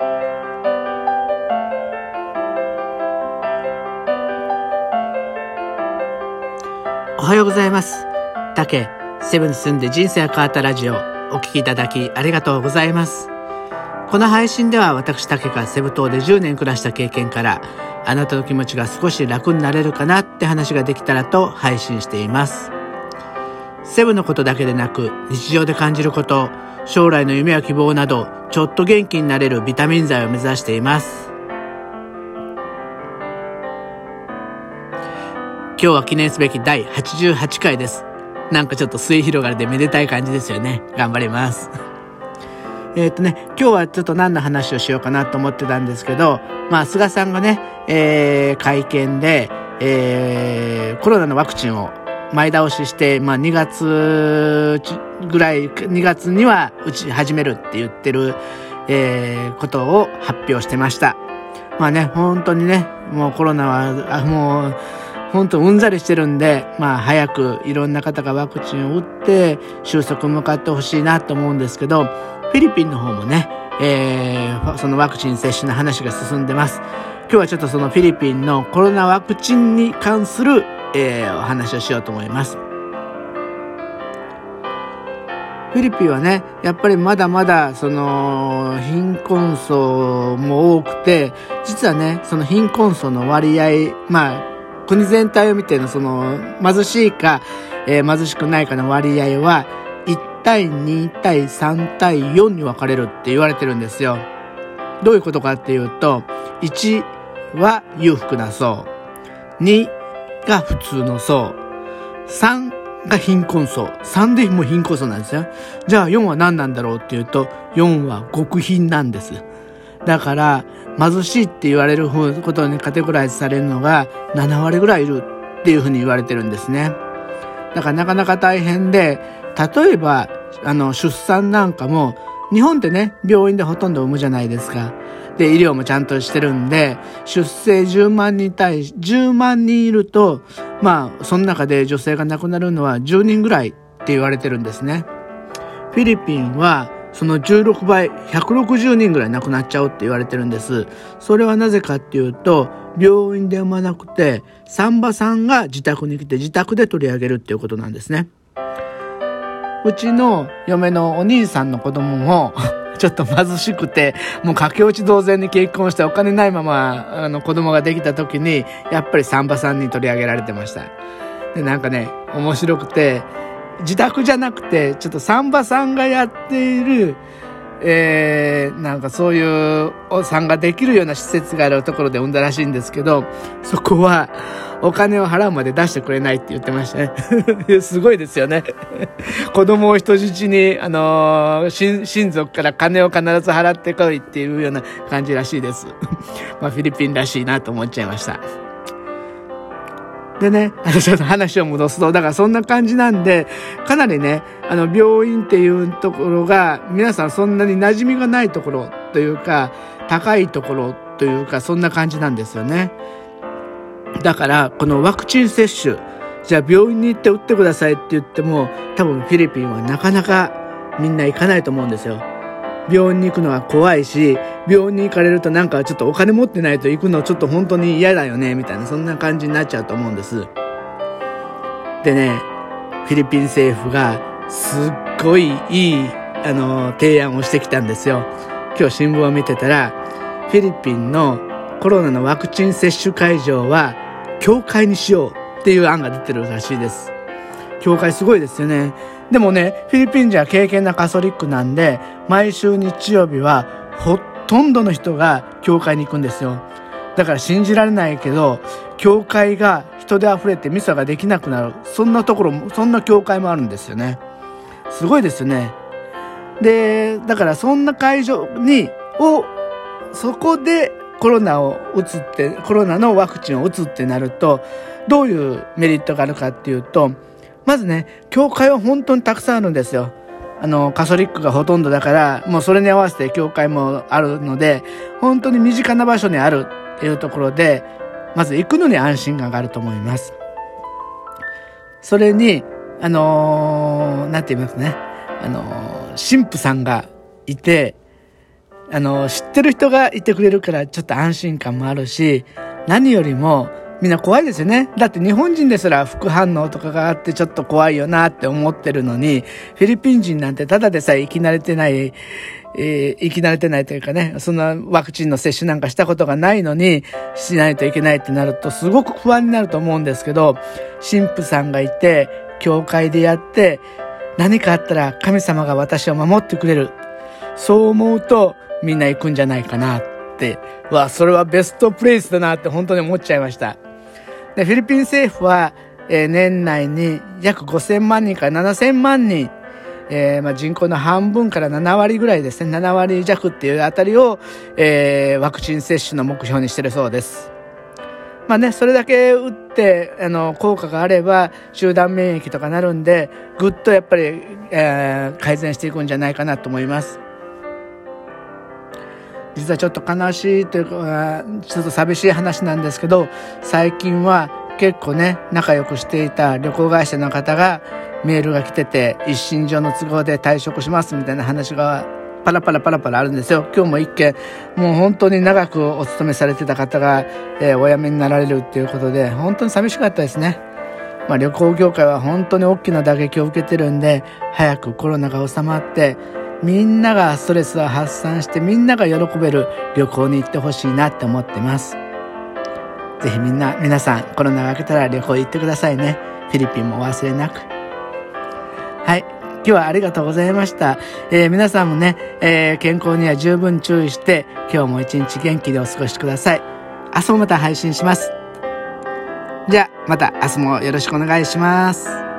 おはようございます。竹、セブンに住んで人生が変わったラジオ、お聴きいただきありがとうございます。この配信では私竹がセブ島で10年暮らした経験から、あなたの気持ちが少し楽になれるかなって話ができたらと配信しています。セブのことだけでなく、日常で感じること、将来の夢や希望など、ちょっと元気になれるビタミン剤を目指しています。今日は記念すべき第88回です。なんかちょっと末広がりでめでたい感じですよね。頑張ります。えっとね、今日はちょっと何の話をしようかなと思ってたんですけど、まあ、菅さんがね、えー、会見で、えー、コロナのワクチンを前倒しして、まあ、2月ぐらい、2月には打ち始めるって言ってる、えー、ことを発表してました。まあね、本当にね、もうコロナは、あもう、本当うんざりしてるんで、まあ早くいろんな方がワクチンを打って収束向かってほしいなと思うんですけど、フィリピンの方もね、えー、そのワクチン接種の話が進んでます。今日はちょっとそのフィリピンのコロナワクチンに関する、えー、お話をしようと思います。フィリピンはね、やっぱりまだまだ、その、貧困層も多くて、実はね、その貧困層の割合、まあ、国全体を見てのその貧しいか、えー、貧しくないかの割合は1対2対3対4に分かれるって言われてるんですよ。どういうことかっていうと、1は裕福な層、2が普通の層、3が貧困層。3でも貧困層なんですよ。じゃあ4は何なんだろうっていうと、4は極貧なんです。だから、貧しいって言われることにカテゴライズされるのが7割ぐらいいるっていうふうに言われてるんですね。だからなかなか大変で、例えば、あの、出産なんかも、日本ってね、病院でほとんど産むじゃないですか。で、医療もちゃんとしてるんで、出生10万人対、10万人いると、まあ、その中で女性が亡くなるのは10人ぐらいって言われてるんですね。フィリピンは、その16倍、160人ぐらい亡くなっちゃうって言われてるんです。それはなぜかっていうと、病院で産まなくて、産婆さんが自宅に来て自宅で取り上げるっていうことなんですね。うちの嫁のお兄さんの子供も ちょっと貧しくて、もう駆け落ち同然に結婚してお金ないまま、あの子供ができた時に、やっぱりサンバさんに取り上げられてました。で、なんかね、面白くて、自宅じゃなくて、ちょっとサンバさんがやっている、えー、なんかそういうお産ができるような施設があるところで産んだらしいんですけど、そこはお金を払うまで出してくれないって言ってましたね。すごいですよね。子供を人質に、あのー、親族から金を必ず払ってこいっていうような感じらしいです。まあフィリピンらしいなと思っちゃいました。でね、あの、ちょっと話を戻すと、だからそんな感じなんで、かなりね、あの、病院っていうところが、皆さんそんなに馴染みがないところというか、高いところというか、そんな感じなんですよね。だから、このワクチン接種、じゃあ病院に行って打ってくださいって言っても、多分フィリピンはなかなかみんな行かないと思うんですよ。病院に行くのは怖いし、病院に行かれるとなんかちょっとお金持ってないと行くのちょっと本当に嫌だよね、みたいな、そんな感じになっちゃうと思うんです。でね、フィリピン政府がすっごいいい、あの、提案をしてきたんですよ。今日新聞を見てたら、フィリピンのコロナのワクチン接種会場は、教会にしようっていう案が出てるらしいです。教会すごいですよね。でもね、フィリピン人は敬虔なカソリックなんで、毎週日曜日はほとんどの人が教会に行くんですよ。だから信じられないけど、教会が人で溢れてミサができなくなる。そんなところも、そんな教会もあるんですよね。すごいですよね。で、だからそんな会場に、を、そこでコロナを打つって、コロナのワクチンを打つってなると、どういうメリットがあるかっていうと、まずね、教会は本当にたくさんあるんですよ。あの、カソリックがほとんどだから、もうそれに合わせて教会もあるので、本当に身近な場所にあるっていうところで、まず行くのに安心感があると思います。それに、あのー、なんて言いますね。あのー、神父さんがいて、あの、知ってる人がいてくれるからちょっと安心感もあるし、何よりもみんな怖いですよね。だって日本人ですら副反応とかがあってちょっと怖いよなって思ってるのに、フィリピン人なんてただでさえ生き慣れてない、えー、生き慣れてないというかね、そんなワクチンの接種なんかしたことがないのに、しないといけないってなると、すごく不安になると思うんですけど、神父さんがいて、教会でやって、何かあったら神様が私を守ってくれる。そう思うと、みんな行くんじゃないかなって、わ、それはベストプレイスだなって本当に思っちゃいました。で、フィリピン政府は、えー、年内に約5000万人から7000万人えー、まあ、人口の半分から7割ぐらいですね、7割弱っていうあたりを、えー、ワクチン接種の目標にしてるそうです。まあね、それだけ打って、あの、効果があれば、集団免疫とかなるんで、ぐっとやっぱり、えー、改善していくんじゃないかなと思います。実はちょっと悲しいというか、ちょっと寂しい話なんですけど、最近は結構ね、仲良くしていた旅行会社の方が、メールが来てて、一身上の都合で退職しますみたいな話がパラパラパラパラあるんですよ。今日も一件、もう本当に長くお勤めされてた方が、えー、お辞めになられるっていうことで、本当に寂しかったですね。まあ、旅行業界は本当に大きな打撃を受けてるんで、早くコロナが収まって、みんながストレスを発散して、みんなが喜べる旅行に行ってほしいなって思ってます。ぜひみんな、皆さん、コロナが明けたら旅行行ってくださいね。フィリピンもお忘れなく。はい。今日はありがとうございました。えー、皆さんもね、えー、健康には十分注意して、今日も一日元気でお過ごしください。明日もまた配信します。じゃあ、また明日もよろしくお願いします。